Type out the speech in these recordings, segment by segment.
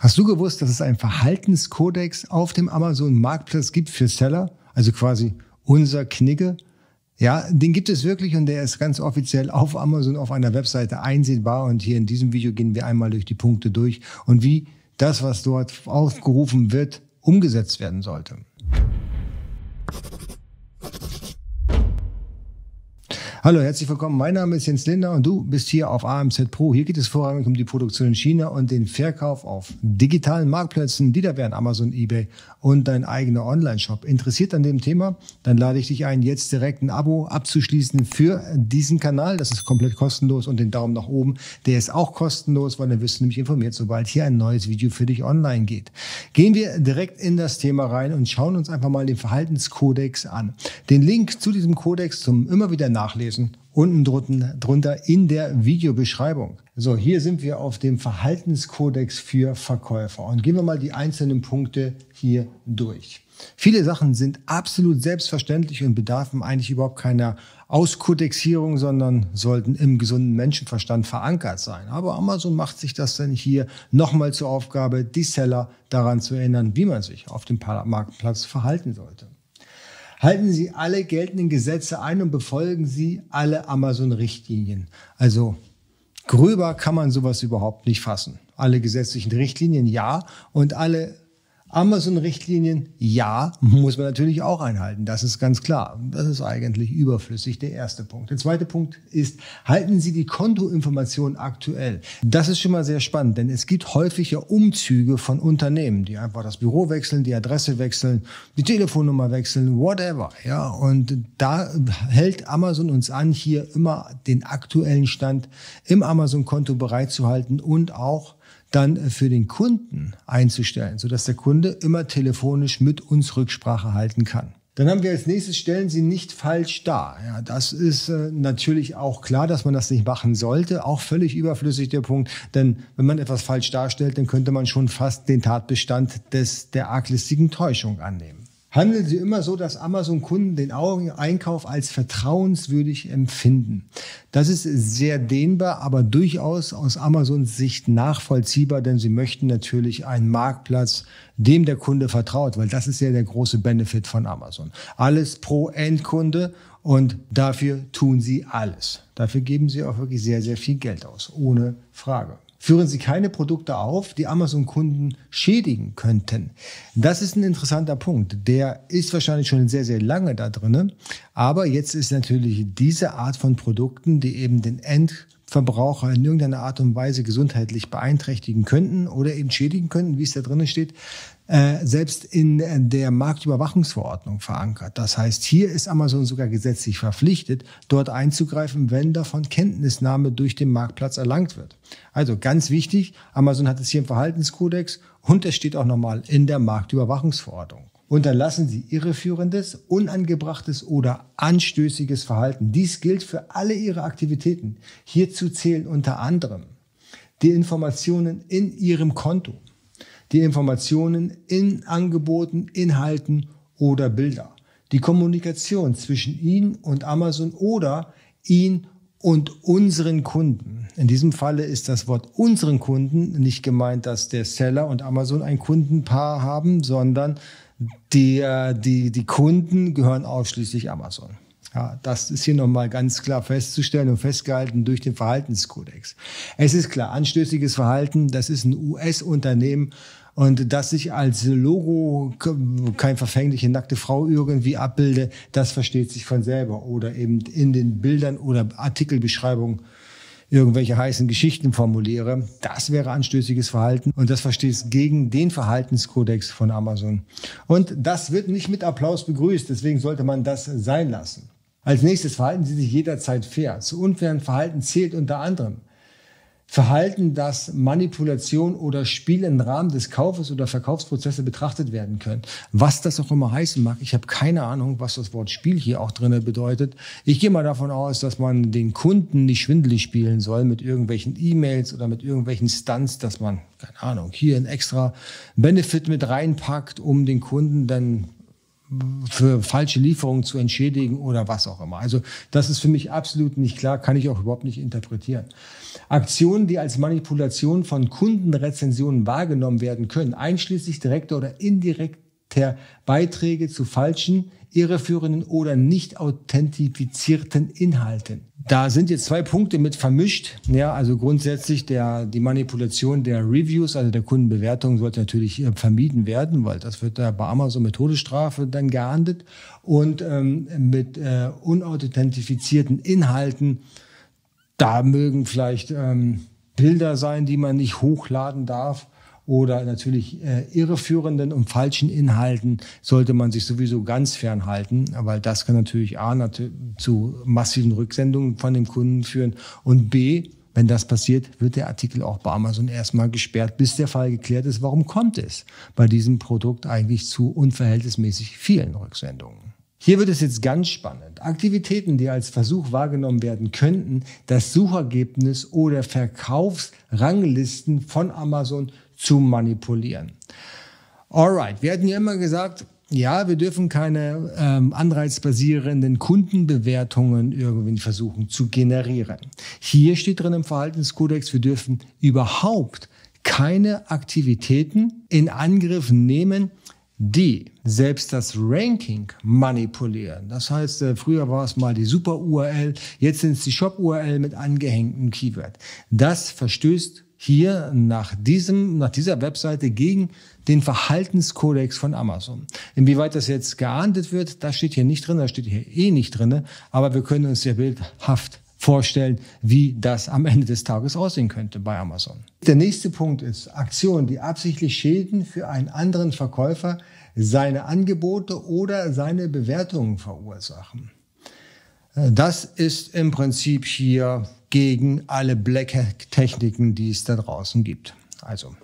Hast du gewusst, dass es einen Verhaltenskodex auf dem Amazon Marktplatz gibt für Seller? Also quasi unser Knigge? Ja, den gibt es wirklich und der ist ganz offiziell auf Amazon auf einer Webseite einsehbar. Und hier in diesem Video gehen wir einmal durch die Punkte durch und wie das, was dort aufgerufen wird, umgesetzt werden sollte. Hallo, herzlich willkommen. Mein Name ist Jens Linder und du bist hier auf AMZ Pro. Hier geht es vorrangig um die Produktion in China und den Verkauf auf digitalen Marktplätzen, die da wären Amazon, eBay und dein eigener Online-Shop. Interessiert an dem Thema? Dann lade ich dich ein, jetzt direkt ein Abo abzuschließen für diesen Kanal. Das ist komplett kostenlos und den Daumen nach oben. Der ist auch kostenlos, weil dann wirst du nämlich informiert, sobald hier ein neues Video für dich online geht. Gehen wir direkt in das Thema rein und schauen uns einfach mal den Verhaltenskodex an. Den Link zu diesem Kodex zum immer wieder nachlesen nachlesen, unten drunter in der Videobeschreibung. So, hier sind wir auf dem Verhaltenskodex für Verkäufer und gehen wir mal die einzelnen Punkte hier durch. Viele Sachen sind absolut selbstverständlich und bedarfen eigentlich überhaupt keiner Auskodexierung, sondern sollten im gesunden Menschenverstand verankert sein. Aber Amazon macht sich das dann hier nochmal zur Aufgabe, die Seller daran zu erinnern, wie man sich auf dem Marktplatz verhalten sollte. Halten Sie alle geltenden Gesetze ein und befolgen Sie alle Amazon-Richtlinien. Also gröber kann man sowas überhaupt nicht fassen. Alle gesetzlichen Richtlinien ja und alle Amazon-Richtlinien, ja, muss man natürlich auch einhalten. Das ist ganz klar. Das ist eigentlich überflüssig, der erste Punkt. Der zweite Punkt ist, halten Sie die Kontoinformationen aktuell. Das ist schon mal sehr spannend, denn es gibt häufig ja Umzüge von Unternehmen, die einfach das Büro wechseln, die Adresse wechseln, die Telefonnummer wechseln, whatever. Ja, und da hält Amazon uns an, hier immer den aktuellen Stand im Amazon-Konto bereitzuhalten und auch dann für den Kunden einzustellen, sodass der Kunde immer telefonisch mit uns Rücksprache halten kann. Dann haben wir als nächstes, stellen Sie nicht falsch dar. Ja, das ist äh, natürlich auch klar, dass man das nicht machen sollte. Auch völlig überflüssig der Punkt. Denn wenn man etwas falsch darstellt, dann könnte man schon fast den Tatbestand des, der arglistigen Täuschung annehmen handeln sie immer so, dass Amazon-Kunden den Einkauf als vertrauenswürdig empfinden. Das ist sehr dehnbar, aber durchaus aus Amazons Sicht nachvollziehbar, denn sie möchten natürlich einen Marktplatz, dem der Kunde vertraut, weil das ist ja der große Benefit von Amazon. Alles pro Endkunde und dafür tun sie alles. Dafür geben sie auch wirklich sehr, sehr viel Geld aus, ohne Frage führen Sie keine Produkte auf, die Amazon-Kunden schädigen könnten. Das ist ein interessanter Punkt. Der ist wahrscheinlich schon sehr, sehr lange da drin. Aber jetzt ist natürlich diese Art von Produkten, die eben den Endverbraucher in irgendeiner Art und Weise gesundheitlich beeinträchtigen könnten oder eben schädigen könnten, wie es da drinnen steht, äh, selbst in der Marktüberwachungsverordnung verankert. Das heißt, hier ist Amazon sogar gesetzlich verpflichtet, dort einzugreifen, wenn davon Kenntnisnahme durch den Marktplatz erlangt wird. Also ganz wichtig, Amazon hat es hier im Verhaltenskodex und es steht auch nochmal in der Marktüberwachungsverordnung. Unterlassen Sie irreführendes, unangebrachtes oder anstößiges Verhalten. Dies gilt für alle Ihre Aktivitäten. Hierzu zählen unter anderem die Informationen in Ihrem Konto, die Informationen in Angeboten, Inhalten oder Bilder, die Kommunikation zwischen Ihnen und Amazon oder ihn und unseren Kunden. In diesem Falle ist das Wort unseren Kunden nicht gemeint, dass der Seller und Amazon ein Kundenpaar haben, sondern die, die, die Kunden gehören ausschließlich Amazon. Ja, das ist hier nochmal ganz klar festzustellen und festgehalten durch den Verhaltenskodex. Es ist klar, anstößiges Verhalten, das ist ein US-Unternehmen und dass ich als Logo kein verfängliche nackte Frau irgendwie abbilde, das versteht sich von selber. Oder eben in den Bildern oder Artikelbeschreibungen irgendwelche heißen Geschichten formuliere. Das wäre anstößiges Verhalten und das versteht gegen den Verhaltenskodex von Amazon. Und das wird nicht mit Applaus begrüßt, deswegen sollte man das sein lassen. Als nächstes verhalten Sie sich jederzeit fair. Zu unfairen Verhalten zählt unter anderem Verhalten, das Manipulation oder Spiel im Rahmen des Kaufes oder Verkaufsprozesse betrachtet werden können. Was das auch immer heißen mag, ich habe keine Ahnung, was das Wort Spiel hier auch drinne bedeutet. Ich gehe mal davon aus, dass man den Kunden nicht schwindelig spielen soll mit irgendwelchen E-Mails oder mit irgendwelchen Stunts, dass man, keine Ahnung, hier ein extra Benefit mit reinpackt, um den Kunden dann für falsche Lieferungen zu entschädigen oder was auch immer. Also das ist für mich absolut nicht klar, kann ich auch überhaupt nicht interpretieren. Aktionen, die als Manipulation von Kundenrezensionen wahrgenommen werden können, einschließlich direkter oder indirekter Beiträge zu falschen, irreführenden oder nicht authentifizierten Inhalten. Da sind jetzt zwei Punkte mit vermischt. Ja, also grundsätzlich der, die Manipulation der Reviews, also der Kundenbewertung, sollte natürlich äh, vermieden werden, weil das wird da bei Amazon mit Todesstrafe dann geahndet. Und ähm, mit äh, unauthentifizierten Inhalten, da mögen vielleicht ähm, Bilder sein, die man nicht hochladen darf oder natürlich äh, irreführenden und falschen Inhalten sollte man sich sowieso ganz fernhalten, weil das kann natürlich A zu massiven Rücksendungen von dem Kunden führen und B, wenn das passiert, wird der Artikel auch bei Amazon erstmal gesperrt, bis der Fall geklärt ist, warum kommt es bei diesem Produkt eigentlich zu unverhältnismäßig vielen Rücksendungen. Hier wird es jetzt ganz spannend. Aktivitäten, die als Versuch wahrgenommen werden könnten, das Suchergebnis oder Verkaufsranglisten von Amazon zu manipulieren. Alright, wir hatten ja immer gesagt, ja, wir dürfen keine ähm, anreizbasierenden Kundenbewertungen irgendwie versuchen zu generieren. Hier steht drin im Verhaltenskodex, wir dürfen überhaupt keine Aktivitäten in Angriff nehmen, die selbst das Ranking manipulieren. Das heißt, äh, früher war es mal die Super-URL, jetzt sind es die Shop-URL mit angehängtem Keyword. Das verstößt hier nach diesem, nach dieser Webseite gegen den Verhaltenskodex von Amazon. Inwieweit das jetzt geahndet wird, das steht hier nicht drin, das steht hier eh nicht drin, aber wir können uns sehr bildhaft vorstellen, wie das am Ende des Tages aussehen könnte bei Amazon. Der nächste Punkt ist Aktionen, die absichtlich Schäden für einen anderen Verkäufer, seine Angebote oder seine Bewertungen verursachen. Das ist im Prinzip hier gegen alle Black Techniken, die es da draußen gibt. Also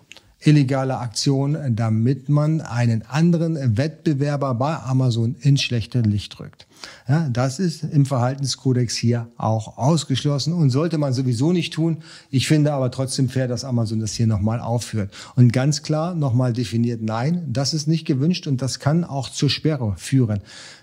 illegale Aktion, damit man einen anderen Wettbewerber bei Amazon ins schlechte Licht drückt. Ja, das ist im Verhaltenskodex hier auch ausgeschlossen und sollte man sowieso nicht tun. Ich finde aber trotzdem fair, dass Amazon das hier nochmal aufführt. Und ganz klar nochmal definiert, nein, das ist nicht gewünscht und das kann auch zur Sperre führen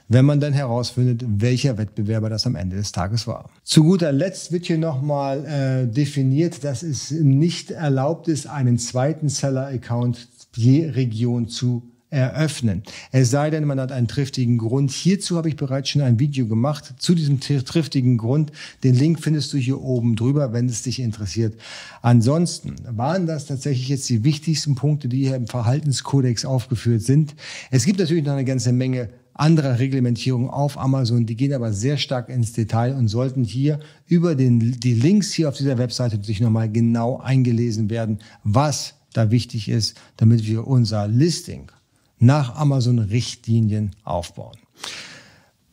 wenn man dann herausfindet, welcher Wettbewerber das am Ende des Tages war. Zu guter Letzt wird hier nochmal äh, definiert, dass es nicht erlaubt ist, einen zweiten Seller-Account je Region zu eröffnen. Es sei denn, man hat einen triftigen Grund. Hierzu habe ich bereits schon ein Video gemacht zu diesem triftigen Grund. Den Link findest du hier oben drüber, wenn es dich interessiert. Ansonsten waren das tatsächlich jetzt die wichtigsten Punkte, die hier im Verhaltenskodex aufgeführt sind. Es gibt natürlich noch eine ganze Menge anderer Reglementierung auf Amazon. Die gehen aber sehr stark ins Detail und sollten hier über den, die Links hier auf dieser Webseite sich nochmal genau eingelesen werden, was da wichtig ist, damit wir unser Listing nach Amazon-Richtlinien aufbauen.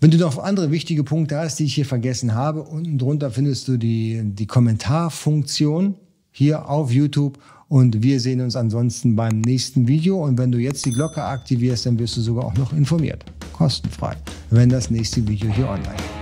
Wenn du noch andere wichtige Punkte hast, die ich hier vergessen habe, unten drunter findest du die, die Kommentarfunktion hier auf YouTube und wir sehen uns ansonsten beim nächsten Video. Und wenn du jetzt die Glocke aktivierst, dann wirst du sogar auch noch informiert. Kostenfrei, wenn das nächste Video hier online ist.